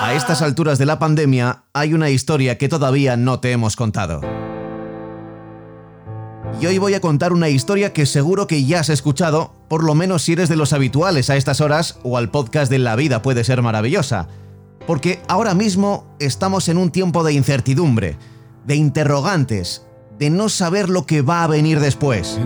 A estas alturas de la pandemia hay una historia que todavía no te hemos contado. Y hoy voy a contar una historia que seguro que ya has escuchado, por lo menos si eres de los habituales a estas horas o al podcast de La vida puede ser maravillosa. Porque ahora mismo estamos en un tiempo de incertidumbre, de interrogantes, de no saber lo que va a venir después.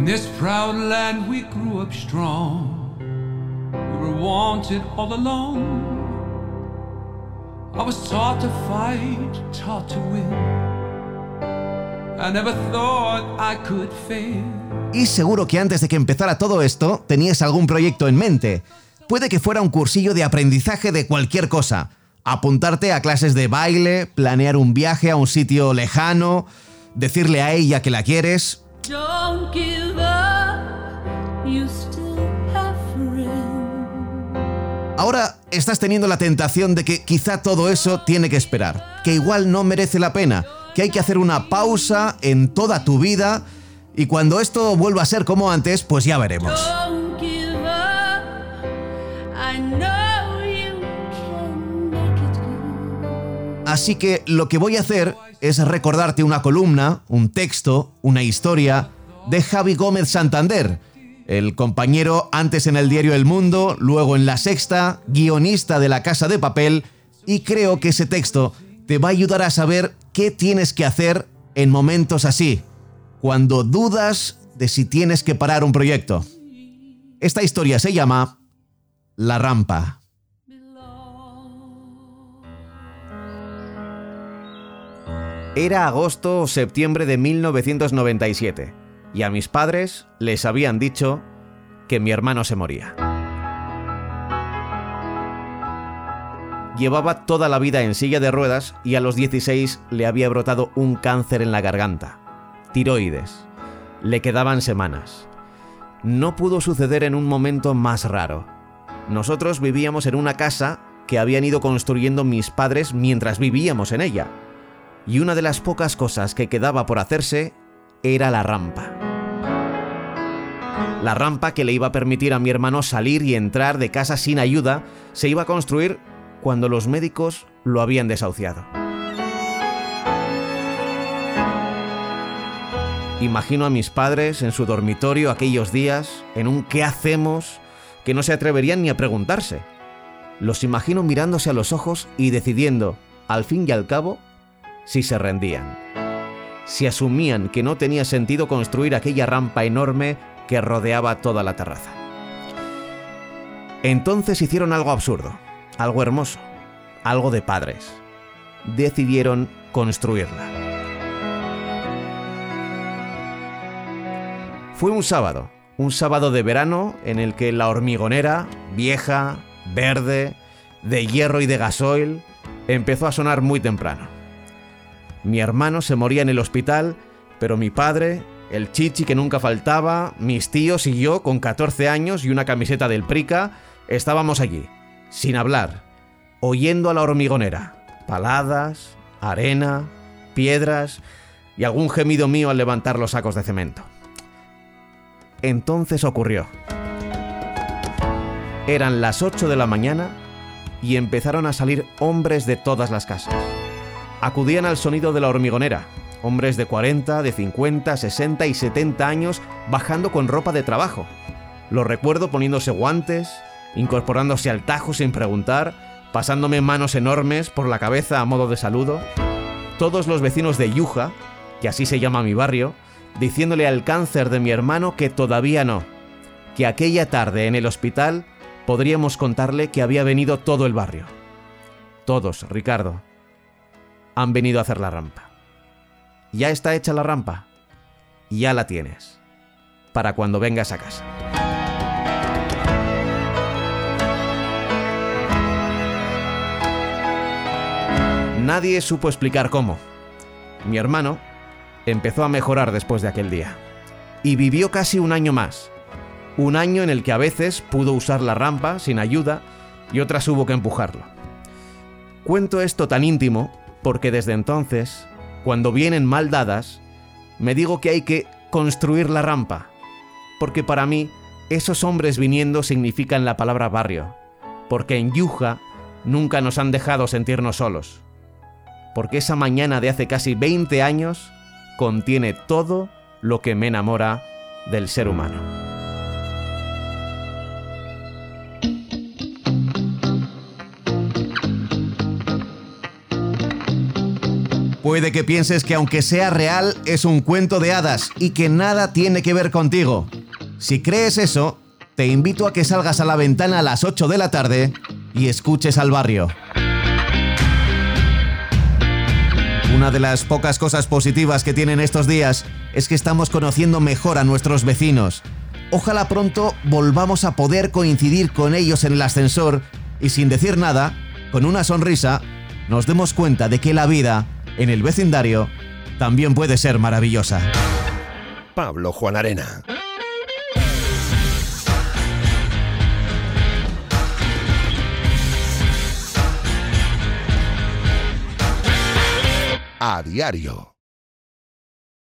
Y seguro que antes de que empezara todo esto tenías algún proyecto en mente. Puede que fuera un cursillo de aprendizaje de cualquier cosa. Apuntarte a clases de baile, planear un viaje a un sitio lejano, decirle a ella que la quieres. Ahora estás teniendo la tentación de que quizá todo eso tiene que esperar, que igual no merece la pena, que hay que hacer una pausa en toda tu vida y cuando esto vuelva a ser como antes, pues ya veremos. Así que lo que voy a hacer es recordarte una columna, un texto, una historia de Javi Gómez Santander, el compañero antes en el diario El Mundo, luego en La Sexta, guionista de La Casa de Papel, y creo que ese texto te va a ayudar a saber qué tienes que hacer en momentos así, cuando dudas de si tienes que parar un proyecto. Esta historia se llama La rampa. Era agosto o septiembre de 1997 y a mis padres les habían dicho que mi hermano se moría. Llevaba toda la vida en silla de ruedas y a los 16 le había brotado un cáncer en la garganta, tiroides. Le quedaban semanas. No pudo suceder en un momento más raro. Nosotros vivíamos en una casa que habían ido construyendo mis padres mientras vivíamos en ella y una de las pocas cosas que quedaba por hacerse era la rampa. La rampa que le iba a permitir a mi hermano salir y entrar de casa sin ayuda se iba a construir cuando los médicos lo habían desahuciado. Imagino a mis padres en su dormitorio aquellos días, en un ¿qué hacemos? que no se atreverían ni a preguntarse. Los imagino mirándose a los ojos y decidiendo, al fin y al cabo, si se rendían. Si asumían que no tenía sentido construir aquella rampa enorme que rodeaba toda la terraza. Entonces hicieron algo absurdo, algo hermoso, algo de padres. Decidieron construirla. Fue un sábado, un sábado de verano en el que la hormigonera, vieja, verde, de hierro y de gasoil, empezó a sonar muy temprano. Mi hermano se moría en el hospital, pero mi padre, el chichi que nunca faltaba, mis tíos y yo, con 14 años y una camiseta del Prica, estábamos allí, sin hablar, oyendo a la hormigonera. Paladas, arena, piedras y algún gemido mío al levantar los sacos de cemento. Entonces ocurrió. Eran las 8 de la mañana y empezaron a salir hombres de todas las casas acudían al sonido de la hormigonera. Hombres de 40, de 50, 60 y 70 años bajando con ropa de trabajo. Lo recuerdo poniéndose guantes, incorporándose al tajo sin preguntar, pasándome manos enormes por la cabeza a modo de saludo. Todos los vecinos de Yuja, que así se llama mi barrio, diciéndole al cáncer de mi hermano que todavía no, que aquella tarde en el hospital podríamos contarle que había venido todo el barrio. Todos, Ricardo han venido a hacer la rampa. Ya está hecha la rampa. Ya la tienes. Para cuando vengas a casa. Nadie supo explicar cómo. Mi hermano empezó a mejorar después de aquel día. Y vivió casi un año más. Un año en el que a veces pudo usar la rampa sin ayuda y otras hubo que empujarlo. Cuento esto tan íntimo porque desde entonces, cuando vienen mal dadas, me digo que hay que construir la rampa, porque para mí esos hombres viniendo significan la palabra barrio, porque en Yuja nunca nos han dejado sentirnos solos, porque esa mañana de hace casi 20 años contiene todo lo que me enamora del ser humano. Puede que pienses que aunque sea real es un cuento de hadas y que nada tiene que ver contigo. Si crees eso, te invito a que salgas a la ventana a las 8 de la tarde y escuches al barrio. Una de las pocas cosas positivas que tienen estos días es que estamos conociendo mejor a nuestros vecinos. Ojalá pronto volvamos a poder coincidir con ellos en el ascensor y sin decir nada, con una sonrisa, nos demos cuenta de que la vida en el vecindario también puede ser maravillosa. Pablo Juan Arena. A diario.